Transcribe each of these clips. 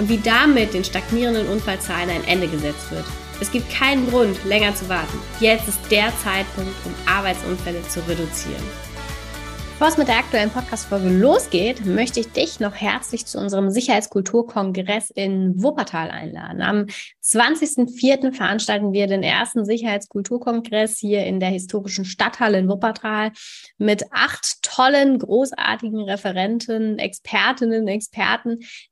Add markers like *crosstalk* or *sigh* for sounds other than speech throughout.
und wie damit den stagnierenden Unfallzahlen ein Ende gesetzt wird. Es gibt keinen Grund, länger zu warten. Jetzt ist der Zeitpunkt, um Arbeitsunfälle zu reduzieren. Bevor es mit der aktuellen Podcast-Folge losgeht, möchte ich dich noch herzlich zu unserem Sicherheitskulturkongress in Wuppertal einladen. Am 20.04. veranstalten wir den ersten Sicherheitskulturkongress hier in der historischen Stadthalle in Wuppertal mit acht tollen, großartigen Referenten, Expertinnen, Experten,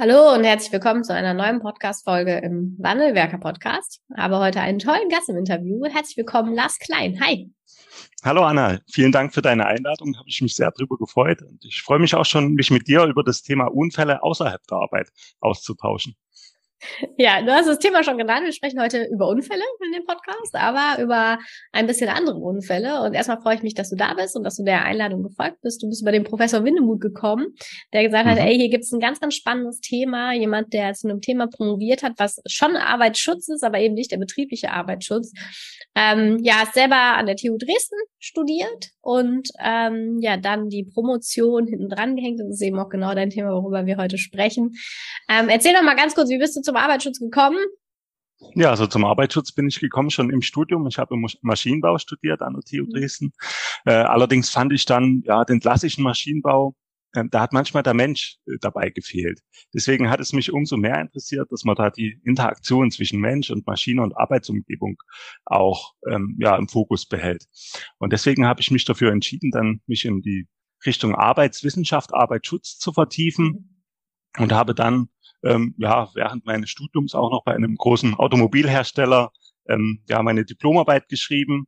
Hallo und herzlich willkommen zu einer neuen Podcast-Folge im Wandelwerker Podcast. Habe heute einen tollen Gast im Interview. Herzlich willkommen, Lars Klein. Hi. Hallo Anna, vielen Dank für deine Einladung. Habe ich mich sehr drüber gefreut und ich freue mich auch schon, mich mit dir über das Thema Unfälle außerhalb der Arbeit auszutauschen. Ja, du hast das Thema schon genannt. Wir sprechen heute über Unfälle in dem Podcast, aber über ein bisschen andere Unfälle. Und erstmal freue ich mich, dass du da bist und dass du der Einladung gefolgt bist. Du bist über den Professor Windemuth gekommen, der gesagt mhm. hat, ey, hier gibt es ein ganz, ganz spannendes Thema. Jemand, der zu einem Thema promoviert hat, was schon Arbeitsschutz ist, aber eben nicht der betriebliche Arbeitsschutz. Ähm, ja, hast selber an der TU Dresden studiert und ähm, ja, dann die Promotion hinten dran gehängt. Das ist eben auch genau dein Thema, worüber wir heute sprechen. Ähm, erzähl doch mal ganz kurz, wie bist du zum Arbeitsschutz gekommen? Ja, also zum Arbeitsschutz bin ich gekommen schon im Studium. Ich habe Maschinenbau studiert an der TU mhm. Dresden. Äh, allerdings fand ich dann ja den klassischen Maschinenbau, äh, da hat manchmal der Mensch äh, dabei gefehlt. Deswegen hat es mich umso mehr interessiert, dass man da die Interaktion zwischen Mensch und Maschine und Arbeitsumgebung auch ähm, ja im Fokus behält. Und deswegen habe ich mich dafür entschieden, dann mich in die Richtung Arbeitswissenschaft, Arbeitsschutz zu vertiefen mhm. und habe dann ähm, ja, während meines Studiums auch noch bei einem großen Automobilhersteller ähm, ja, meine Diplomarbeit geschrieben.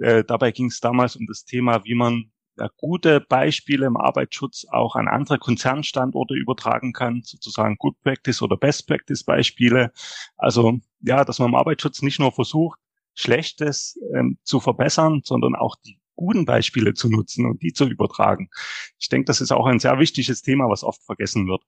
Äh, dabei ging es damals um das Thema, wie man ja, gute Beispiele im Arbeitsschutz auch an andere Konzernstandorte übertragen kann, sozusagen Good Practice oder Best Practice Beispiele. Also ja, dass man im Arbeitsschutz nicht nur versucht, Schlechtes ähm, zu verbessern, sondern auch die guten Beispiele zu nutzen und die zu übertragen. Ich denke, das ist auch ein sehr wichtiges Thema, was oft vergessen wird.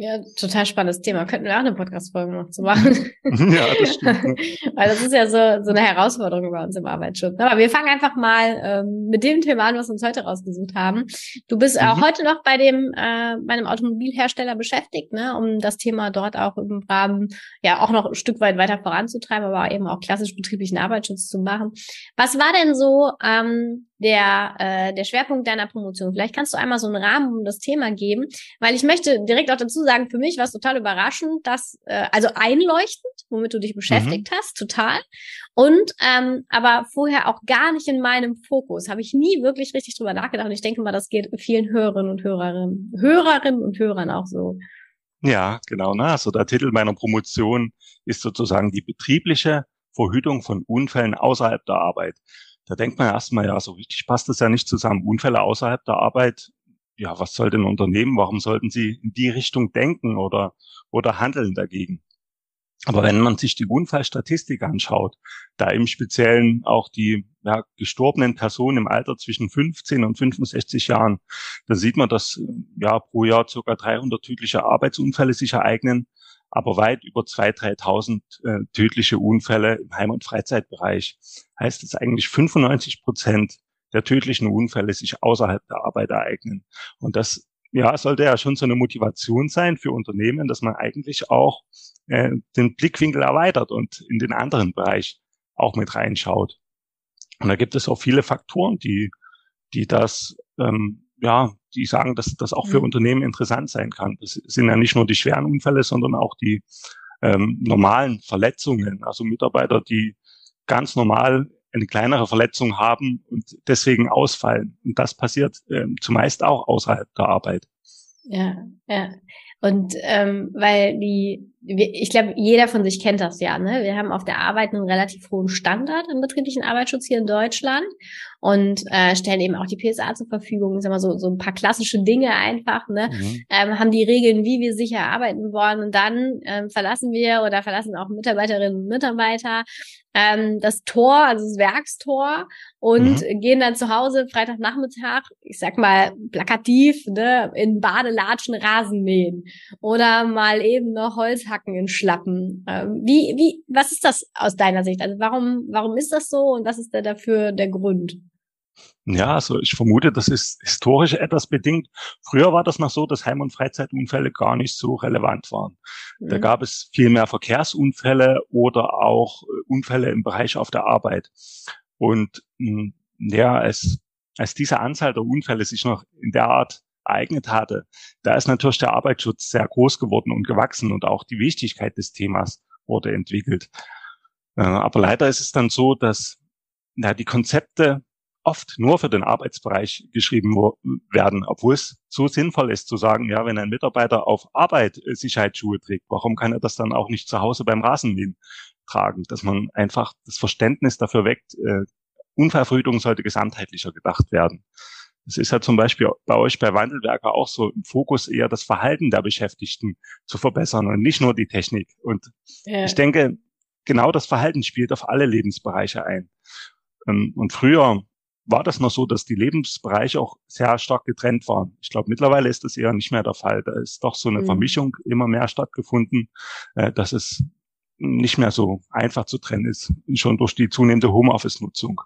Ja, total spannendes Thema. Könnten wir auch eine Podcast-Folge noch zu machen. *laughs* ja, das stimmt. *laughs* Weil das ist ja so, so eine Herausforderung bei uns im Arbeitsschutz. Aber wir fangen einfach mal ähm, mit dem Thema an, was wir uns heute rausgesucht haben. Du bist mhm. auch heute noch bei dem, äh, bei einem Automobilhersteller beschäftigt, ne, um das Thema dort auch im Rahmen, ja, auch noch ein Stück weit weiter voranzutreiben, aber eben auch klassisch betrieblichen Arbeitsschutz zu machen. Was war denn so ähm, der, äh, der Schwerpunkt deiner Promotion. Vielleicht kannst du einmal so einen Rahmen um das Thema geben, weil ich möchte direkt auch dazu sagen, für mich war es total überraschend, dass, äh, also einleuchtend, womit du dich beschäftigt mhm. hast, total. Und ähm, aber vorher auch gar nicht in meinem Fokus. Habe ich nie wirklich richtig drüber nachgedacht. Und ich denke mal, das geht vielen Hörerinnen und Hörerinnen, Hörerinnen und Hörern auch so. Ja, genau. Ne? Also der Titel meiner Promotion ist sozusagen die betriebliche Verhütung von Unfällen außerhalb der Arbeit. Da denkt man erstmal, ja, so richtig passt das ja nicht zusammen. Unfälle außerhalb der Arbeit, ja, was soll denn Unternehmen? Warum sollten sie in die Richtung denken oder, oder handeln dagegen? Aber wenn man sich die Unfallstatistik anschaut, da im Speziellen auch die ja, gestorbenen Personen im Alter zwischen 15 und 65 Jahren, dann sieht man, dass ja pro Jahr circa 300 tödliche Arbeitsunfälle sich ereignen aber weit über 2.000, 3.000 äh, tödliche Unfälle im Heim- und Freizeitbereich. Heißt es eigentlich 95 Prozent der tödlichen Unfälle sich außerhalb der Arbeit ereignen. Und das ja, sollte ja schon so eine Motivation sein für Unternehmen, dass man eigentlich auch äh, den Blickwinkel erweitert und in den anderen Bereich auch mit reinschaut. Und da gibt es auch viele Faktoren, die, die das ähm, ja die sagen, dass das auch für mhm. Unternehmen interessant sein kann. Das sind ja nicht nur die schweren Unfälle, sondern auch die ähm, normalen Verletzungen. Also Mitarbeiter, die ganz normal eine kleinere Verletzung haben und deswegen ausfallen. Und das passiert ähm, zumeist auch außerhalb der Arbeit. Ja, ja. Und ähm, weil die, ich glaube, jeder von sich kennt das ja. Ne? Wir haben auf der Arbeit einen relativ hohen Standard im betrieblichen Arbeitsschutz hier in Deutschland und äh, stellen eben auch die PSA zur Verfügung. Sag mal so so ein paar klassische Dinge einfach. Ne? Mhm. Ähm, haben die Regeln, wie wir sicher arbeiten wollen und dann ähm, verlassen wir oder verlassen auch Mitarbeiterinnen und Mitarbeiter ähm, das Tor, also das Werkstor und mhm. gehen dann zu Hause Freitagnachmittag, ich sag mal plakativ, ne, in Badelatschen Rasen mähen oder mal eben noch Holz hacken in Schlappen. Ähm, wie, wie, was ist das aus deiner Sicht? Also warum, warum ist das so und was ist da dafür der Grund? Ja, also ich vermute, das ist historisch etwas bedingt. Früher war das noch so, dass Heim- und Freizeitunfälle gar nicht so relevant waren. Mhm. Da gab es viel mehr Verkehrsunfälle oder auch äh, Unfälle im Bereich auf der Arbeit. Und hm, ja, als, als diese Anzahl der Unfälle sich noch in der Art ereignet hatte, da ist natürlich der Arbeitsschutz sehr groß geworden und gewachsen und auch die Wichtigkeit des Themas wurde entwickelt. Äh, aber leider ist es dann so, dass ja, die Konzepte oft nur für den Arbeitsbereich geschrieben werden, obwohl es so sinnvoll ist zu sagen, ja, wenn ein Mitarbeiter auf Arbeit äh, Sicherheitsschuhe trägt, warum kann er das dann auch nicht zu Hause beim Rasenmähen tragen? Dass man einfach das Verständnis dafür weckt, äh, Unfallverhütung sollte gesamtheitlicher gedacht werden. Es ist ja zum Beispiel bei euch bei Wandelwerker auch so im Fokus eher das Verhalten der Beschäftigten zu verbessern und nicht nur die Technik. Und ja. ich denke, genau das Verhalten spielt auf alle Lebensbereiche ein. Ähm, und früher war das noch so, dass die Lebensbereiche auch sehr stark getrennt waren. Ich glaube, mittlerweile ist das eher nicht mehr der Fall. Da ist doch so eine mhm. Vermischung immer mehr stattgefunden, äh, dass es nicht mehr so einfach zu trennen ist, schon durch die zunehmende Homeoffice-Nutzung.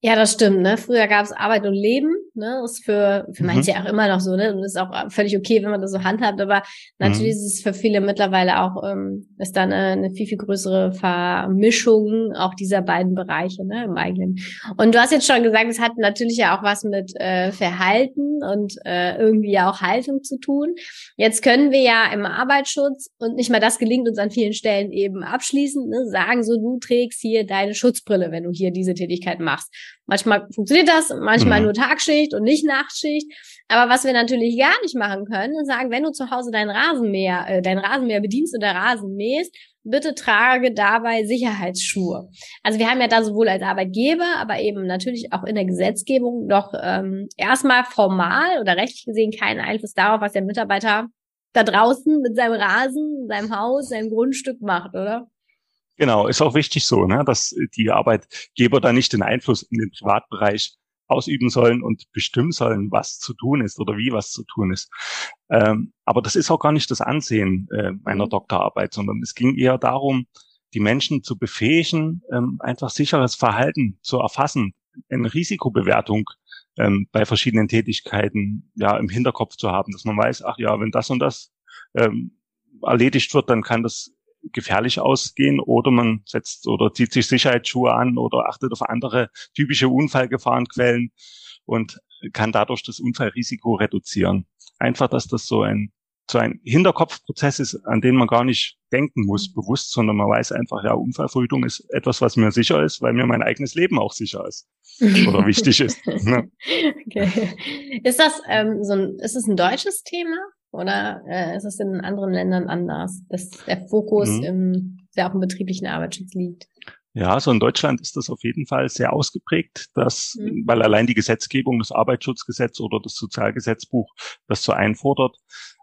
Ja, das stimmt. Ne? Früher gab es Arbeit und Leben. Ne? Das ist für, für mhm. manche ja auch immer noch so. Ne? Und ist auch völlig okay, wenn man das so handhabt. Aber natürlich mhm. ist es für viele mittlerweile auch ähm, ist dann eine, eine viel viel größere Vermischung auch dieser beiden Bereiche ne? im eigenen. Und du hast jetzt schon gesagt, es hat natürlich ja auch was mit äh, Verhalten und äh, irgendwie ja auch Haltung zu tun. Jetzt können wir ja im Arbeitsschutz und nicht mal das gelingt uns an vielen Stellen eben abschließend ne? sagen so, du trägst hier deine Schutzbrille, wenn du hier diese Tätigkeit machst. Manchmal funktioniert das, manchmal mhm. nur Tagschicht und nicht Nachtschicht. Aber was wir natürlich gar nicht machen können, ist sagen, wenn du zu Hause dein Rasenmäher, äh, dein Rasenmäher bedienst oder Rasen mähst, bitte trage dabei Sicherheitsschuhe. Also wir haben ja da sowohl als Arbeitgeber, aber eben natürlich auch in der Gesetzgebung doch ähm, erstmal formal oder rechtlich gesehen keinen Einfluss darauf, was der Mitarbeiter da draußen mit seinem Rasen, seinem Haus, seinem Grundstück macht, oder? Genau, ist auch wichtig so, ne, dass die Arbeitgeber da nicht den Einfluss in den Privatbereich ausüben sollen und bestimmen sollen, was zu tun ist oder wie was zu tun ist. Ähm, aber das ist auch gar nicht das Ansehen äh, meiner mhm. Doktorarbeit, sondern es ging eher darum, die Menschen zu befähigen, ähm, einfach sicheres Verhalten zu erfassen, eine Risikobewertung ähm, bei verschiedenen Tätigkeiten ja im Hinterkopf zu haben, dass man weiß, ach ja, wenn das und das ähm, erledigt wird, dann kann das gefährlich ausgehen oder man setzt oder zieht sich Sicherheitsschuhe an oder achtet auf andere typische Unfallgefahrenquellen und kann dadurch das Unfallrisiko reduzieren. Einfach, dass das so ein so ein Hinterkopfprozess ist, an den man gar nicht denken muss, bewusst, sondern man weiß einfach, ja, Unfallverhütung ist etwas, was mir sicher ist, weil mir mein eigenes Leben auch sicher ist oder wichtig ist. Ne? *laughs* Okay. Ist das ähm, so ein, ist es ein deutsches Thema? Oder äh, ist es in anderen Ländern anders, dass der Fokus mhm. im, sehr auch im betrieblichen Arbeitsschutz liegt? Ja, so also in Deutschland ist das auf jeden Fall sehr ausgeprägt, dass, mhm. weil allein die Gesetzgebung, das Arbeitsschutzgesetz oder das Sozialgesetzbuch das so einfordert.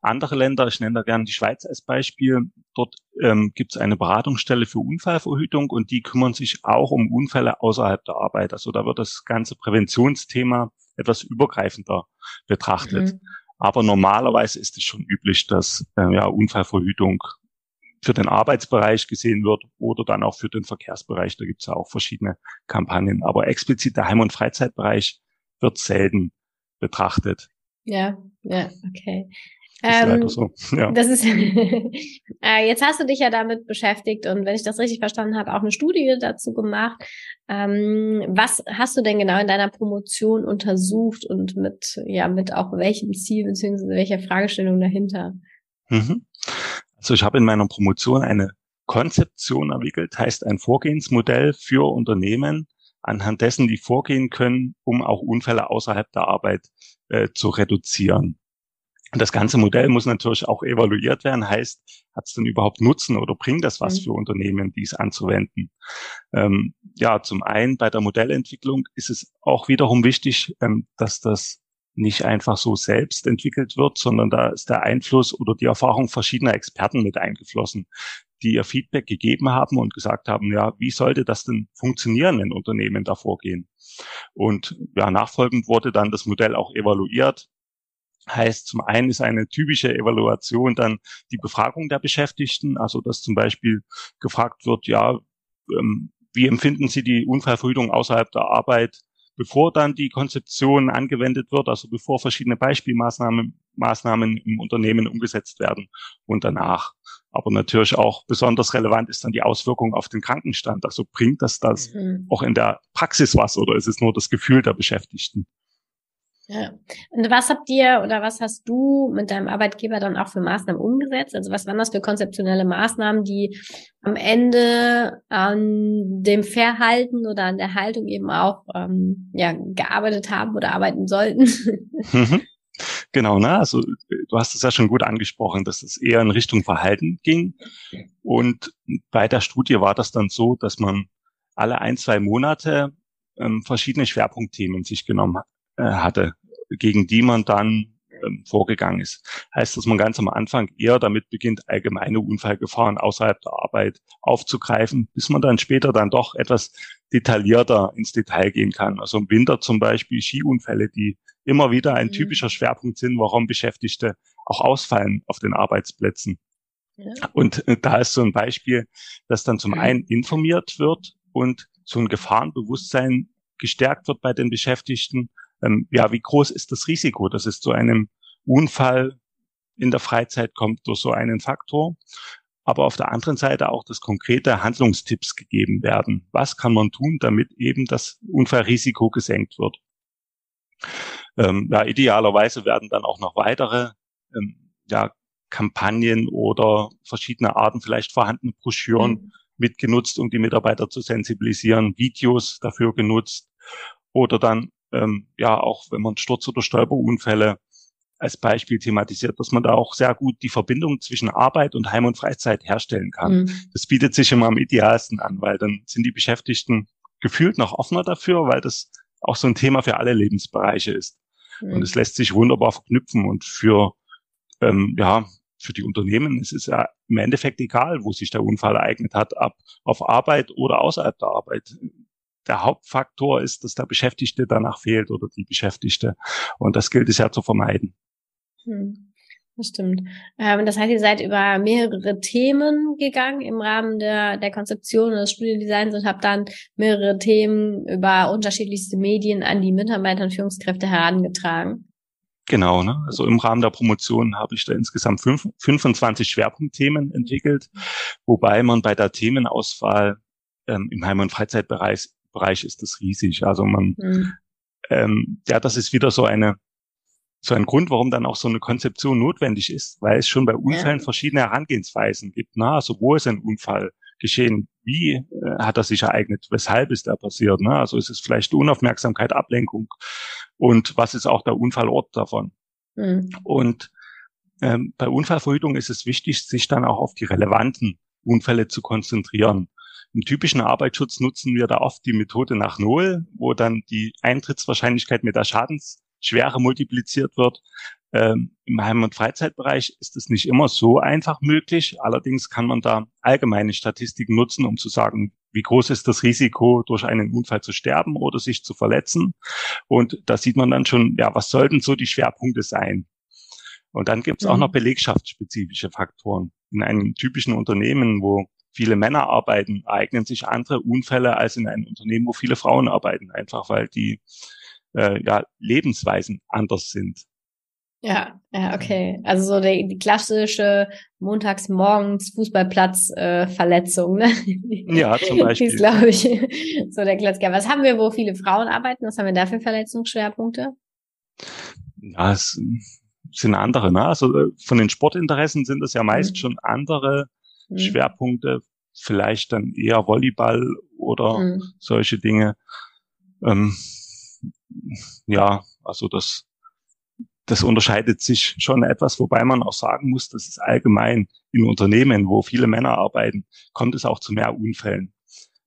Andere Länder, ich nenne da gerne die Schweiz als Beispiel, dort ähm, gibt es eine Beratungsstelle für Unfallverhütung und die kümmern sich auch um Unfälle außerhalb der Arbeit. Also da wird das ganze Präventionsthema etwas übergreifender betrachtet. Mhm. Aber normalerweise ist es schon üblich, dass äh, ja, Unfallverhütung für den Arbeitsbereich gesehen wird oder dann auch für den Verkehrsbereich. Da gibt es ja auch verschiedene Kampagnen. Aber explizit der Heim- und Freizeitbereich wird selten betrachtet. Ja, ja, okay. Ähm, so. *laughs* ja. Das ist *laughs* äh, jetzt hast du dich ja damit beschäftigt und wenn ich das richtig verstanden habe, auch eine Studie dazu gemacht. Ähm, was hast du denn genau in deiner Promotion untersucht und mit ja mit auch welchem Ziel beziehungsweise welcher Fragestellung dahinter? Mhm. Also ich habe in meiner Promotion eine Konzeption entwickelt, heißt ein Vorgehensmodell für Unternehmen, anhand dessen die vorgehen können, um auch Unfälle außerhalb der Arbeit äh, zu reduzieren. Das ganze Modell muss natürlich auch evaluiert werden, heißt, hat es denn überhaupt Nutzen oder bringt das was mhm. für Unternehmen, dies anzuwenden? Ähm, ja, zum einen bei der Modellentwicklung ist es auch wiederum wichtig, ähm, dass das nicht einfach so selbst entwickelt wird, sondern da ist der Einfluss oder die Erfahrung verschiedener Experten mit eingeflossen, die ihr Feedback gegeben haben und gesagt haben, ja, wie sollte das denn funktionieren, wenn Unternehmen da vorgehen? Und ja, nachfolgend wurde dann das Modell auch evaluiert. Heißt, zum einen ist eine typische Evaluation dann die Befragung der Beschäftigten, also dass zum Beispiel gefragt wird, ja, ähm, wie empfinden Sie die Unfallverhütung außerhalb der Arbeit bevor dann die Konzeption angewendet wird, also bevor verschiedene Beispielmaßnahmen Maßnahmen im Unternehmen umgesetzt werden und danach. Aber natürlich auch besonders relevant ist dann die Auswirkung auf den Krankenstand. Also bringt das das mhm. auch in der Praxis was oder ist es nur das Gefühl der Beschäftigten? Ja. Und was habt ihr oder was hast du mit deinem Arbeitgeber dann auch für Maßnahmen umgesetzt? Also was waren das für konzeptionelle Maßnahmen, die am Ende an dem Verhalten oder an der Haltung eben auch ähm, ja, gearbeitet haben oder arbeiten sollten? Mhm. Genau, ne? Also du hast es ja schon gut angesprochen, dass es eher in Richtung Verhalten ging. Und bei der Studie war das dann so, dass man alle ein, zwei Monate ähm, verschiedene Schwerpunktthemen sich genommen äh, hatte, gegen die man dann ähm, vorgegangen ist. Heißt, dass man ganz am Anfang eher damit beginnt, allgemeine Unfallgefahren außerhalb der Arbeit aufzugreifen, bis man dann später dann doch etwas detaillierter ins Detail gehen kann. Also im Winter zum Beispiel Skiunfälle, die immer wieder ein mhm. typischer Schwerpunkt sind, warum Beschäftigte auch ausfallen auf den Arbeitsplätzen. Ja. Und äh, da ist so ein Beispiel, dass dann zum mhm. einen informiert wird und so ein Gefahrenbewusstsein gestärkt wird bei den Beschäftigten ähm, ja, wie groß ist das Risiko, dass es zu einem Unfall in der Freizeit kommt durch so einen Faktor. Aber auf der anderen Seite auch das konkrete Handlungstipps gegeben werden. Was kann man tun, damit eben das Unfallrisiko gesenkt wird? Ähm, ja, idealerweise werden dann auch noch weitere ähm, ja, Kampagnen oder verschiedene Arten vielleicht vorhandene Broschüren mhm. mitgenutzt, um die Mitarbeiter zu sensibilisieren, Videos dafür genutzt oder dann ähm, ja auch wenn man Sturz- oder Stolperunfälle als Beispiel thematisiert, dass man da auch sehr gut die Verbindung zwischen Arbeit und Heim- und Freizeit herstellen kann. Mhm. Das bietet sich immer am idealsten an, weil dann sind die Beschäftigten gefühlt noch offener dafür, weil das auch so ein Thema für alle Lebensbereiche ist. Mhm. Und es lässt sich wunderbar verknüpfen und für, ähm, ja, für die Unternehmen ist es ja im Endeffekt egal, wo sich der Unfall ereignet hat, ab auf Arbeit oder außerhalb der Arbeit der Hauptfaktor ist, dass der Beschäftigte danach fehlt oder die Beschäftigte. Und das gilt es ja zu vermeiden. Hm. Das stimmt. Ähm, das heißt, ihr seid über mehrere Themen gegangen im Rahmen der, der Konzeption des Studiendesigns und habt dann mehrere Themen über unterschiedlichste Medien an die Mitarbeiter und Führungskräfte herangetragen. Genau, ne? also im Rahmen der Promotion habe ich da insgesamt fünf, 25 Schwerpunktthemen entwickelt, wobei man bei der Themenauswahl ähm, im Heim- und Freizeitbereich Bereich ist das riesig. Also man, mhm. ähm, ja, das ist wieder so eine, so ein Grund, warum dann auch so eine Konzeption notwendig ist, weil es schon bei Unfällen ja. verschiedene Herangehensweisen gibt. Ne? Also wo ist ein Unfall geschehen? Wie äh, hat er sich ereignet? Weshalb ist er passiert? Ne? Also ist es vielleicht Unaufmerksamkeit, Ablenkung? Und was ist auch der Unfallort davon? Mhm. Und ähm, bei Unfallverhütung ist es wichtig, sich dann auch auf die relevanten Unfälle zu konzentrieren. Im typischen Arbeitsschutz nutzen wir da oft die Methode nach Null, wo dann die Eintrittswahrscheinlichkeit mit der Schadensschwere multipliziert wird. Ähm, Im Heim- und Freizeitbereich ist es nicht immer so einfach möglich. Allerdings kann man da allgemeine Statistiken nutzen, um zu sagen, wie groß ist das Risiko, durch einen Unfall zu sterben oder sich zu verletzen. Und da sieht man dann schon, ja, was sollten so die Schwerpunkte sein? Und dann gibt es mhm. auch noch belegschaftsspezifische Faktoren. In einem typischen Unternehmen, wo viele Männer arbeiten, eignen sich andere Unfälle als in einem Unternehmen, wo viele Frauen arbeiten, einfach weil die äh, ja, Lebensweisen anders sind. Ja, ja, okay. Also so die, die klassische montagsmorgens Fußballplatz-Verletzung, äh, ne? *laughs* Ja, zum Beispiel. Die ist, glaube ich, *laughs* so der Klassiker. Was haben wir, wo viele Frauen arbeiten? Was haben wir da für Verletzungsschwerpunkte? Ja, es sind andere, ne? Also äh, von den Sportinteressen sind es ja meist mhm. schon andere mhm. Schwerpunkte, vielleicht dann eher Volleyball oder mhm. solche Dinge. Ähm, ja, also das das unterscheidet sich schon etwas, wobei man auch sagen muss, dass es allgemein in Unternehmen, wo viele Männer arbeiten, kommt es auch zu mehr Unfällen.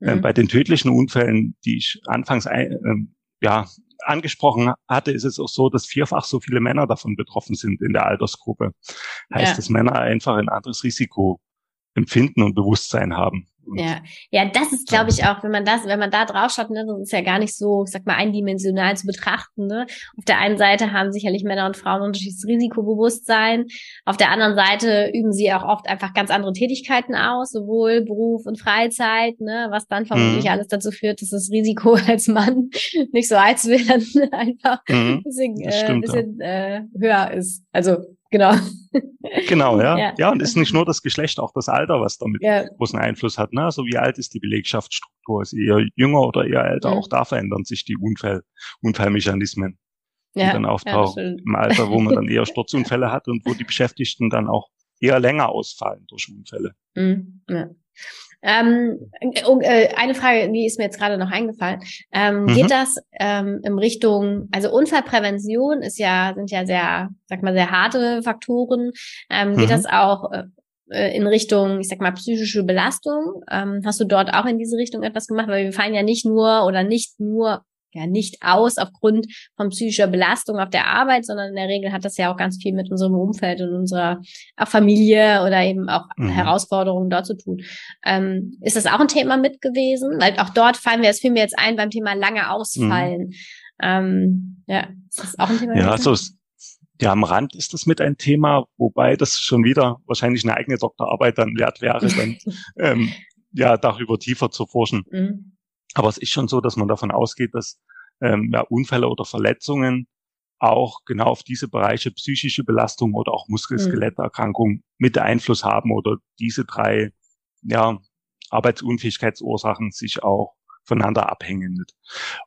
Ähm, mhm. Äh, bei den tödlichen Unfällen, die ich anfangs ein, äh, ja, angesprochen hatte, ist es auch so, dass vierfach so viele Männer davon betroffen sind in der Altersgruppe. Heißt, ja. dass Männer einfach ein anderes Risiko empfinden und Bewusstsein haben. Ja, ja, das ist, glaube ich, auch, wenn man das, wenn man da drauf schaut, ne, das ist ja gar nicht so, ich sag mal, eindimensional zu betrachten. Ne? Auf der einen Seite haben sicherlich Männer und Frauen unterschiedliches Risikobewusstsein. Auf der anderen Seite üben sie auch oft einfach ganz andere Tätigkeiten aus, sowohl Beruf und Freizeit, ne, was dann vermutlich mhm. alles dazu führt, dass das Risiko *laughs* als Mann nicht so als werden *laughs* einfach mhm. bisschen, äh, bisschen äh, höher ist. Also Genau. Genau, ja. ja. Ja, und ist nicht nur das Geschlecht, auch das Alter, was damit ja. großen Einfluss hat. Ne? Also wie alt ist die Belegschaftsstruktur? Ist eher jünger oder eher älter? Mhm. Auch da verändern sich die Unfall, Unfallmechanismen, die ja, dann auftauchen im Alter, wo man dann *laughs* eher Sturzunfälle hat und wo die Beschäftigten dann auch eher länger ausfallen durch Unfälle. Mhm. Ähm, äh, eine Frage, die ist mir jetzt gerade noch eingefallen. Ähm, mhm. Geht das ähm, in Richtung, also Unfallprävention ist ja, sind ja sehr, sag mal, sehr harte Faktoren. Ähm, mhm. Geht das auch äh, äh, in Richtung, ich sag mal, psychische Belastung? Ähm, hast du dort auch in diese Richtung etwas gemacht? Weil wir fallen ja nicht nur oder nicht nur ja nicht aus aufgrund von psychischer Belastung auf der Arbeit, sondern in der Regel hat das ja auch ganz viel mit unserem Umfeld und unserer Familie oder eben auch mhm. Herausforderungen dort zu tun. Ähm, ist das auch ein Thema mit gewesen? Weil auch dort fallen wir, es fiel mir jetzt ein beim Thema lange ausfallen. Mhm. Ähm, ja, ist das auch ein Thema? Ja, so ist, ja, am Rand ist das mit ein Thema, wobei das schon wieder wahrscheinlich eine eigene Doktorarbeit dann wert wäre, dann *laughs* ähm, ja darüber tiefer zu forschen. Mhm. Aber es ist schon so, dass man davon ausgeht, dass ähm, ja, Unfälle oder Verletzungen auch genau auf diese Bereiche psychische Belastung oder auch Muskel-Skeletterkrankung mhm. mit Einfluss haben oder diese drei ja, Arbeitsunfähigkeitsursachen sich auch voneinander abhängen.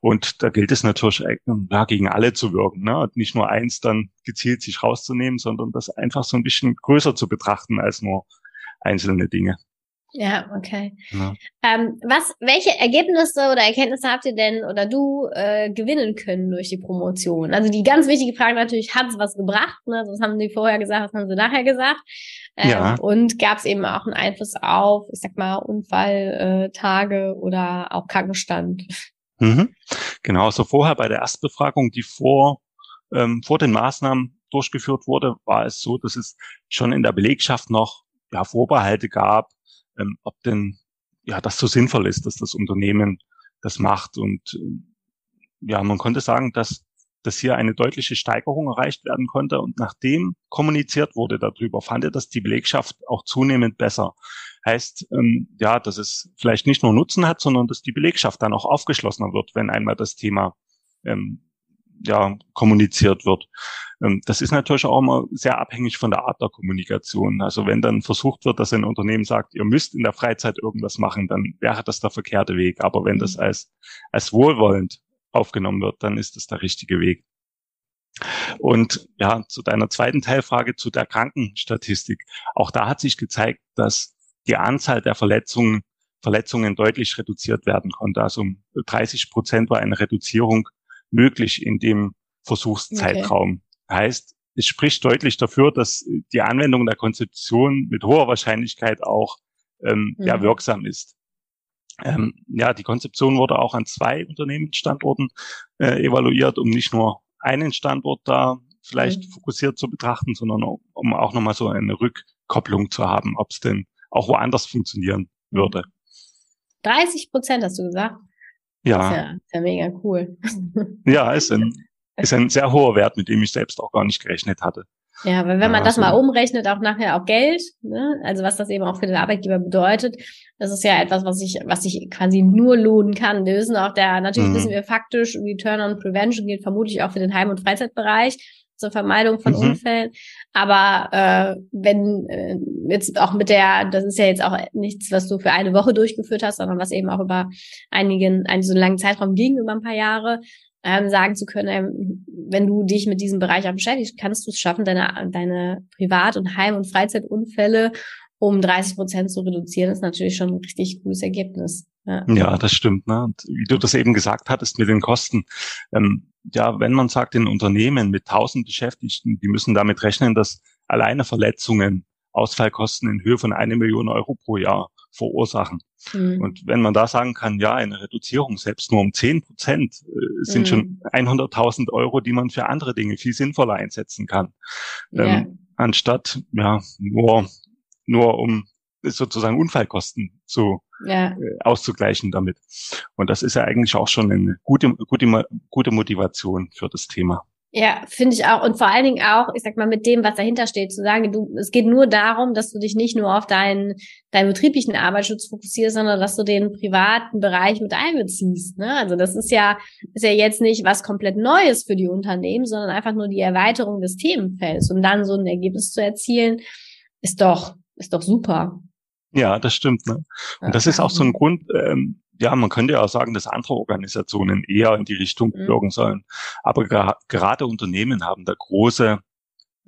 Und da gilt es natürlich ja, gegen alle zu wirken. Ne? Und nicht nur eins dann gezielt sich rauszunehmen, sondern das einfach so ein bisschen größer zu betrachten als nur einzelne Dinge. Ja, okay. Ja. Ähm, was, welche Ergebnisse oder Erkenntnisse habt ihr denn oder du äh, gewinnen können durch die Promotion? Also die ganz wichtige Frage natürlich, hat es was gebracht? Ne? Also was haben die vorher gesagt, was haben sie nachher gesagt? Ähm, ja. Und gab es eben auch einen Einfluss auf, ich sag mal, Unfalltage äh, oder auch Krankenstand? Mhm. Genau, also vorher bei der Erstbefragung, die vor, ähm, vor den Maßnahmen durchgeführt wurde, war es so, dass es schon in der Belegschaft noch ja, Vorbehalte gab, ähm, ob denn ja das so sinnvoll ist, dass das Unternehmen das macht. Und äh, ja, man konnte sagen, dass dass hier eine deutliche Steigerung erreicht werden konnte. Und nachdem kommuniziert wurde darüber, fand er das die Belegschaft auch zunehmend besser. Heißt, ähm, ja, dass es vielleicht nicht nur Nutzen hat, sondern dass die Belegschaft dann auch aufgeschlossener wird, wenn einmal das Thema ähm, ja, kommuniziert wird. Ähm, das ist natürlich auch immer sehr abhängig von der Art der Kommunikation. Also wenn dann versucht wird, dass ein Unternehmen sagt, ihr müsst in der Freizeit irgendwas machen, dann wäre das der verkehrte Weg. Aber wenn das mhm. als, als wohlwollend aufgenommen wird, dann ist das der richtige Weg. Und ja, zu deiner zweiten Teilfrage zu der Krankenstatistik. Auch da hat sich gezeigt, dass die Anzahl der Verletzungen, Verletzungen deutlich reduziert werden konnte. Also um 30 Prozent war eine Reduzierung möglich in dem Versuchszeitraum. Okay. Heißt, es spricht deutlich dafür, dass die Anwendung der Konzeption mit hoher Wahrscheinlichkeit auch ähm, mhm. ja, wirksam ist. Ähm, ja, die Konzeption wurde auch an zwei Unternehmensstandorten äh, evaluiert, um nicht nur einen Standort da vielleicht mhm. fokussiert zu betrachten, sondern um auch nochmal so eine Rückkopplung zu haben, ob es denn auch woanders funktionieren würde. 30 Prozent hast du gesagt? Ja. Ist ja, ist ja mega cool. *laughs* Ja, ist ein, ist ein sehr hoher Wert, mit dem ich selbst auch gar nicht gerechnet hatte. Ja, weil wenn man das mal umrechnet, auch nachher auch Geld, ne? also was das eben auch für den Arbeitgeber bedeutet, das ist ja etwas, was sich, was sich quasi nur lohnen kann. Wir wissen auch, der, natürlich mhm. wissen wir faktisch, Return on Prevention gilt vermutlich auch für den Heim- und Freizeitbereich. Zur Vermeidung von mhm. Unfällen. Aber äh, wenn äh, jetzt auch mit der, das ist ja jetzt auch nichts, was du für eine Woche durchgeführt hast, sondern was eben auch über einigen, einen so langen Zeitraum ging, über ein paar Jahre, ähm, sagen zu können, ähm, wenn du dich mit diesem Bereich auch beschäftigst, kannst du es schaffen, deine, deine Privat- und Heim- und Freizeitunfälle um 30 Prozent zu reduzieren, ist natürlich schon ein richtig cooles Ergebnis. Ja. ja, das stimmt. Ne? Und wie du das eben gesagt hattest mit den Kosten, ähm, ja, wenn man sagt, in Unternehmen mit 1000 Beschäftigten, die müssen damit rechnen, dass alleine Verletzungen Ausfallkosten in Höhe von eine Million Euro pro Jahr verursachen. Mhm. Und wenn man da sagen kann, ja, eine Reduzierung selbst nur um 10 Prozent äh, sind mhm. schon 100.000 Euro, die man für andere Dinge viel sinnvoller einsetzen kann, ähm, ja. anstatt ja nur nur um sozusagen Unfallkosten zu ja. äh, auszugleichen damit. Und das ist ja eigentlich auch schon eine gute, gute, gute Motivation für das Thema. Ja, finde ich auch. Und vor allen Dingen auch, ich sag mal, mit dem, was dahinter steht, zu sagen, du, es geht nur darum, dass du dich nicht nur auf deinen, deinen betrieblichen Arbeitsschutz fokussierst, sondern dass du den privaten Bereich mit einbeziehst. Ne? Also das ist ja, ist ja jetzt nicht was komplett Neues für die Unternehmen, sondern einfach nur die Erweiterung des Themenfelds. Und dann so ein Ergebnis zu erzielen, ist doch, ist doch super. Ja, das stimmt. Ne? Und das ist auch so ein Grund, ähm, ja, man könnte ja auch sagen, dass andere Organisationen eher in die Richtung mhm. wirken sollen. Aber gerade Unternehmen haben da große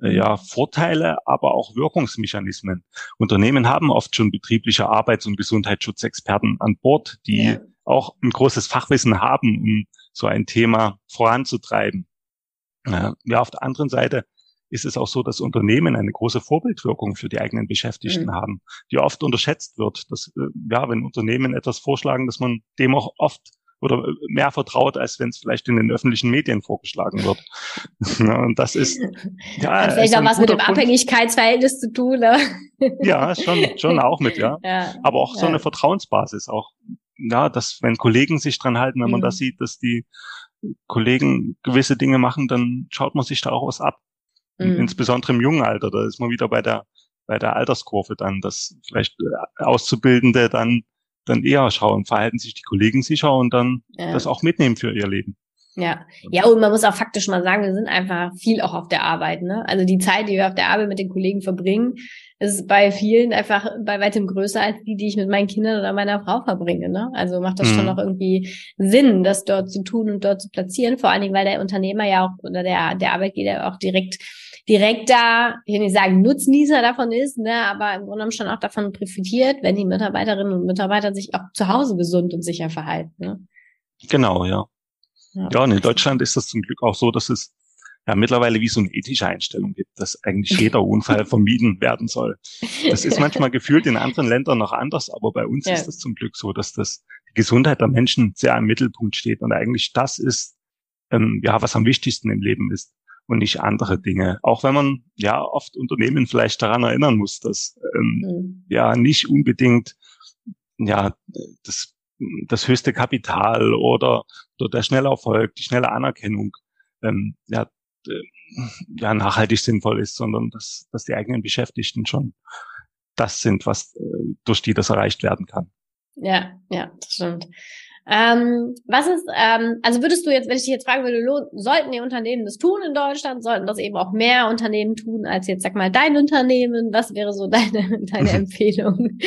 äh, ja, Vorteile, aber auch Wirkungsmechanismen. Unternehmen haben oft schon betriebliche Arbeits- und Gesundheitsschutzexperten an Bord, die ja. auch ein großes Fachwissen haben, um so ein Thema voranzutreiben. Ja, auf der anderen Seite ist es auch so, dass Unternehmen eine große Vorbildwirkung für die eigenen Beschäftigten mhm. haben, die oft unterschätzt wird. Dass, äh, ja, wenn Unternehmen etwas vorschlagen, dass man dem auch oft oder mehr vertraut, als wenn es vielleicht in den öffentlichen Medien vorgeschlagen wird. *laughs* und das ist ja Hat vielleicht auch was mit dem Grund. Abhängigkeitsverhältnis zu tun. Ne? *laughs* ja, schon, schon auch mit, ja. ja Aber auch ja. so eine Vertrauensbasis, auch ja, dass wenn Kollegen sich dran halten, wenn man mhm. das sieht, dass die Kollegen gewisse Dinge machen, dann schaut man sich da auch was ab. Mhm. Insbesondere im jungen Alter, da ist man wieder bei der, bei der Alterskurve dann, dass vielleicht äh, Auszubildende dann, dann eher schauen, verhalten sich die Kollegen sicher und dann ja. das auch mitnehmen für ihr Leben. Ja, ja, und man muss auch faktisch mal sagen, wir sind einfach viel auch auf der Arbeit, ne? Also die Zeit, die wir auf der Arbeit mit den Kollegen verbringen, ist bei vielen einfach bei weitem größer als die, die ich mit meinen Kindern oder meiner Frau verbringe, ne? Also macht das mhm. schon noch irgendwie Sinn, das dort zu tun und dort zu platzieren, vor allen Dingen, weil der Unternehmer ja auch oder der, der Arbeitgeber auch direkt direkt da, ich will nicht sagen Nutznießer davon ist, ne, aber im Grunde genommen schon auch davon profitiert, wenn die Mitarbeiterinnen und Mitarbeiter sich auch zu Hause gesund und sicher verhalten. Ne? Genau, ja. ja. Ja, und in Deutschland ist das zum Glück auch so, dass es ja mittlerweile wie so eine ethische Einstellung gibt, dass eigentlich jeder *laughs* Unfall vermieden werden soll. Das ist manchmal *laughs* gefühlt in anderen Ländern noch anders, aber bei uns ja. ist das zum Glück so, dass das die Gesundheit der Menschen sehr im Mittelpunkt steht und eigentlich das ist, ähm, ja, was am wichtigsten im Leben ist und nicht andere Dinge. Auch wenn man ja oft Unternehmen vielleicht daran erinnern muss, dass ähm, mhm. ja nicht unbedingt ja das, das höchste Kapital oder, oder der schnelle Erfolg, die schnelle Anerkennung ähm, ja, ja nachhaltig sinnvoll ist, sondern dass, dass die eigenen Beschäftigten schon das sind, was äh, durch die das erreicht werden kann. Ja, ja, das stimmt. Ähm, was ist, ähm, also würdest du jetzt, wenn ich dich jetzt fragen würde, sollten die Unternehmen das tun in Deutschland? Sollten das eben auch mehr Unternehmen tun als jetzt, sag mal, dein Unternehmen? Was wäre so deine, *laughs* deine *laughs* Empfehlung?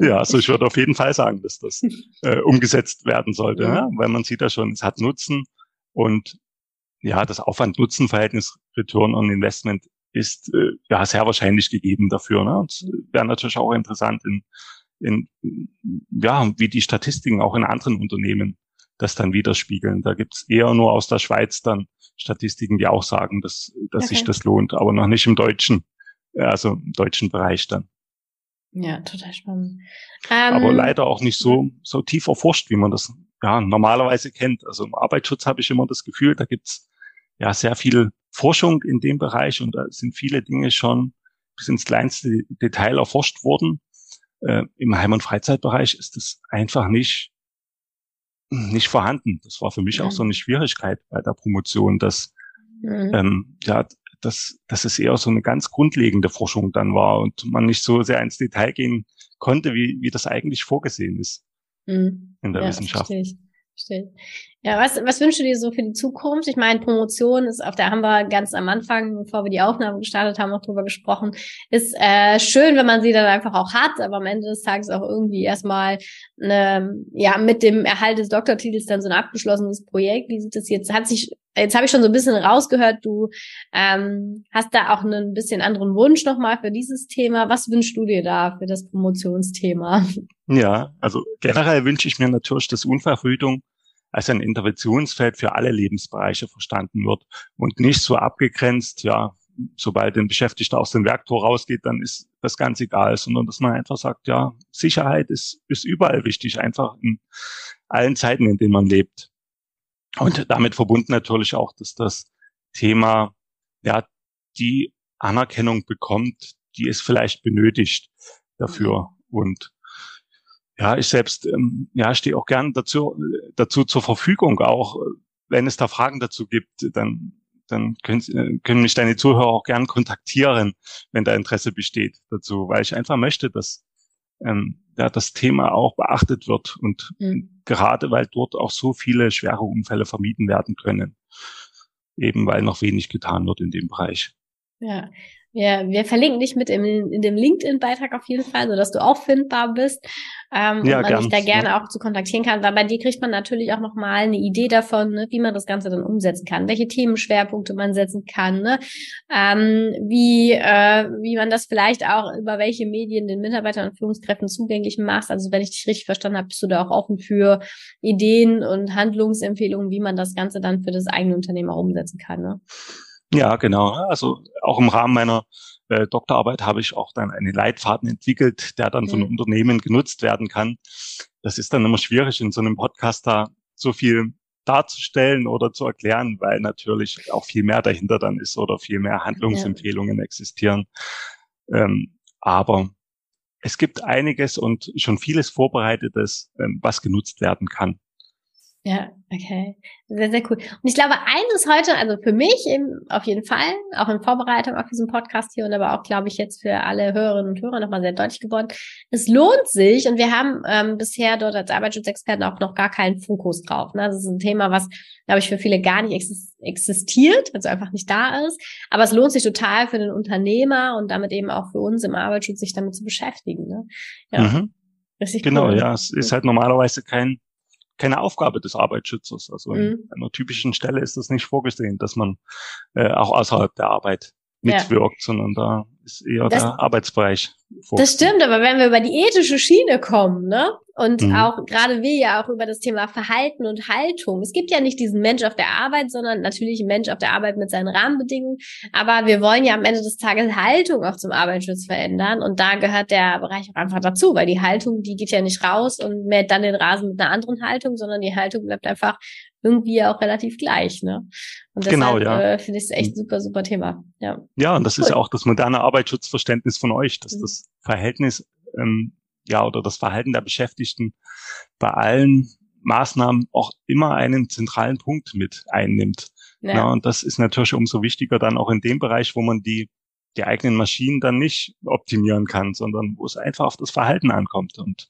ja, also ich würde auf jeden Fall sagen, dass das *laughs* äh, umgesetzt werden sollte, ja. Ja? weil man sieht ja schon, es hat Nutzen und ja, das Aufwand-Nutzen-Verhältnis Return on Investment ist äh, ja sehr wahrscheinlich gegeben dafür. Ne? Und wäre natürlich auch interessant in in, ja, wie die Statistiken auch in anderen Unternehmen das dann widerspiegeln. Da gibt's eher nur aus der Schweiz dann Statistiken, die auch sagen, dass, dass okay. sich das lohnt, aber noch nicht im deutschen, also im deutschen Bereich dann. Ja, total spannend. Ähm, aber leider auch nicht so, so tief erforscht, wie man das ja normalerweise kennt. Also im Arbeitsschutz habe ich immer das Gefühl, da gibt's ja sehr viel Forschung in dem Bereich und da sind viele Dinge schon bis ins kleinste Detail erforscht worden äh, Im Heim- und Freizeitbereich ist es einfach nicht, nicht vorhanden. Das war für mich mhm. auch so eine Schwierigkeit bei der Promotion, dass, mhm. ähm, ja, dass, dass es eher so eine ganz grundlegende Forschung dann war und man nicht so sehr ins Detail gehen konnte, wie, wie das eigentlich vorgesehen ist mhm. in der ja, Wissenschaft. Verstehe ich. Verstehe. Ja, was, was wünschst du dir so für die Zukunft? Ich meine, Promotion ist, auf der haben wir ganz am Anfang, bevor wir die Aufnahme gestartet haben, noch drüber gesprochen, ist äh, schön, wenn man sie dann einfach auch hat, aber am Ende des Tages auch irgendwie erstmal eine, ja, mit dem Erhalt des Doktortitels dann so ein abgeschlossenes Projekt. Wie sieht das jetzt? Hat sich, jetzt habe ich schon so ein bisschen rausgehört, du ähm, hast da auch einen bisschen anderen Wunsch nochmal für dieses Thema. Was wünschst du dir da für das Promotionsthema? Ja, also generell wünsche ich mir natürlich, dass Unfallverhütung als ein Interventionsfeld für alle Lebensbereiche verstanden wird und nicht so abgegrenzt, ja, sobald ein Beschäftigter aus dem Werktor rausgeht, dann ist das ganz egal, sondern dass man einfach sagt, ja, Sicherheit ist, ist überall wichtig, einfach in allen Zeiten, in denen man lebt. Und damit verbunden natürlich auch, dass das Thema, ja, die Anerkennung bekommt, die es vielleicht benötigt dafür. Und ja, ich selbst ähm, ja, stehe auch gern dazu, dazu zur Verfügung, auch wenn es da Fragen dazu gibt, dann, dann können, äh, können mich deine Zuhörer auch gern kontaktieren, wenn da Interesse besteht dazu, weil ich einfach möchte, dass ähm, ja, das Thema auch beachtet wird und mhm. gerade weil dort auch so viele schwere Unfälle vermieden werden können, eben weil noch wenig getan wird in dem Bereich. Ja, wir, wir verlinken dich mit im, in dem LinkedIn-Beitrag auf jeden Fall, so dass du auch findbar bist ähm, ja, und man dich da gerne ja. auch zu kontaktieren kann. Weil bei dir kriegt man natürlich auch nochmal eine Idee davon, ne, wie man das Ganze dann umsetzen kann, welche Themenschwerpunkte man setzen kann, ne? ähm, wie, äh, wie man das vielleicht auch über welche Medien den Mitarbeitern und Führungskräften zugänglich macht. Also wenn ich dich richtig verstanden habe, bist du da auch offen für Ideen und Handlungsempfehlungen, wie man das Ganze dann für das eigene Unternehmen auch umsetzen kann. Ne? Ja, genau. Also auch im Rahmen meiner äh, Doktorarbeit habe ich auch dann einen Leitfaden entwickelt, der dann mhm. von Unternehmen genutzt werden kann. Das ist dann immer schwierig, in so einem Podcast da so viel darzustellen oder zu erklären, weil natürlich auch viel mehr dahinter dann ist oder viel mehr Handlungsempfehlungen ja. existieren. Ähm, aber es gibt einiges und schon vieles Vorbereitetes, ähm, was genutzt werden kann. Ja, okay. Sehr, sehr cool. Und ich glaube, eines heute, also für mich eben auf jeden Fall, auch in Vorbereitung auf diesen Podcast hier und aber auch, glaube ich, jetzt für alle Hörerinnen und Hörer nochmal sehr deutlich geworden. Es lohnt sich und wir haben ähm, bisher dort als Arbeitsschutzexperten auch noch gar keinen Fokus drauf. Ne? Das ist ein Thema, was, glaube ich, für viele gar nicht existiert, also einfach nicht da ist. Aber es lohnt sich total für den Unternehmer und damit eben auch für uns im Arbeitsschutz, sich damit zu beschäftigen. Ne? Ja. Mhm. Richtig genau, cool. ja. Es ist halt normalerweise kein keine Aufgabe des Arbeitsschützers. Also mhm. an einer typischen Stelle ist das nicht vorgesehen, dass man äh, auch außerhalb der Arbeit mitwirkt, ja. sondern da ist eher das, der Arbeitsbereich. Das stimmt, aber wenn wir über die ethische Schiene kommen, ne? Und mhm. auch gerade wir ja auch über das Thema Verhalten und Haltung. Es gibt ja nicht diesen Mensch auf der Arbeit, sondern natürlich ein Mensch auf der Arbeit mit seinen Rahmenbedingungen. Aber wir wollen ja am Ende des Tages Haltung auch zum Arbeitsschutz verändern. Und da gehört der Bereich auch einfach dazu, weil die Haltung, die geht ja nicht raus und mäht dann den Rasen mit einer anderen Haltung, sondern die Haltung bleibt einfach irgendwie auch relativ gleich, ne? Und deshalb genau, ja. äh, finde ich es echt super, super Thema. Ja, ja und das cool. ist ja auch das moderne Arbeitsschutzverständnis von euch, dass mhm. das Verhältnis, ähm, ja, oder das Verhalten der Beschäftigten bei allen Maßnahmen auch immer einen zentralen Punkt mit einnimmt. Ja. ja. und das ist natürlich umso wichtiger dann auch in dem Bereich, wo man die, die eigenen Maschinen dann nicht optimieren kann, sondern wo es einfach auf das Verhalten ankommt. Und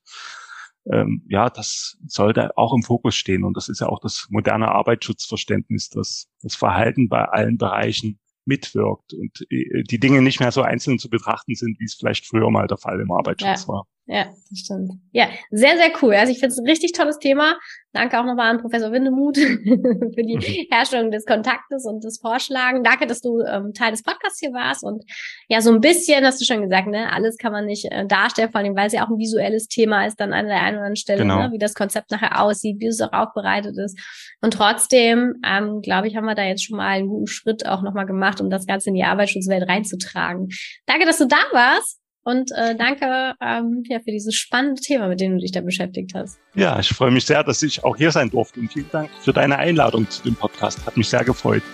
ähm, ja, das sollte auch im Fokus stehen. Und das ist ja auch das moderne Arbeitsschutzverständnis, dass das Verhalten bei allen Bereichen mitwirkt und äh, die Dinge nicht mehr so einzeln zu betrachten sind, wie es vielleicht früher mal der Fall im Arbeitsschutz ja. war. Ja, das stimmt. Ja, sehr, sehr cool. Also ich finde es ein richtig tolles Thema. Danke auch nochmal an Professor Windemuth *laughs* für die mhm. Herstellung des Kontaktes und des Vorschlagen. Danke, dass du ähm, Teil des Podcasts hier warst. Und ja, so ein bisschen hast du schon gesagt, ne, alles kann man nicht äh, darstellen, vor allem, weil es ja auch ein visuelles Thema ist, dann an der einen oder anderen Stelle, genau. ne, wie das Konzept nachher aussieht, wie es auch aufbereitet ist. Und trotzdem, ähm, glaube ich, haben wir da jetzt schon mal einen guten Schritt auch nochmal gemacht, um das Ganze in die Arbeitsschutzwelt reinzutragen. Danke, dass du da warst. Und äh, danke ähm, ja, für dieses spannende Thema, mit dem du dich da beschäftigt hast. Ja, ich freue mich sehr, dass ich auch hier sein durfte. Und vielen Dank für deine Einladung zu dem Podcast. Hat mich sehr gefreut.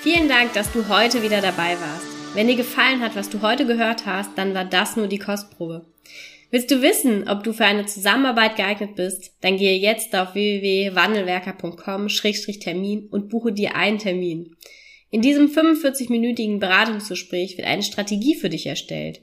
Vielen Dank, dass du heute wieder dabei warst. Wenn dir gefallen hat, was du heute gehört hast, dann war das nur die Kostprobe. Willst du wissen, ob du für eine Zusammenarbeit geeignet bist? Dann gehe jetzt auf www.wandelwerker.com-termin und buche dir einen Termin. In diesem 45-minütigen Beratungsgespräch wird eine Strategie für dich erstellt.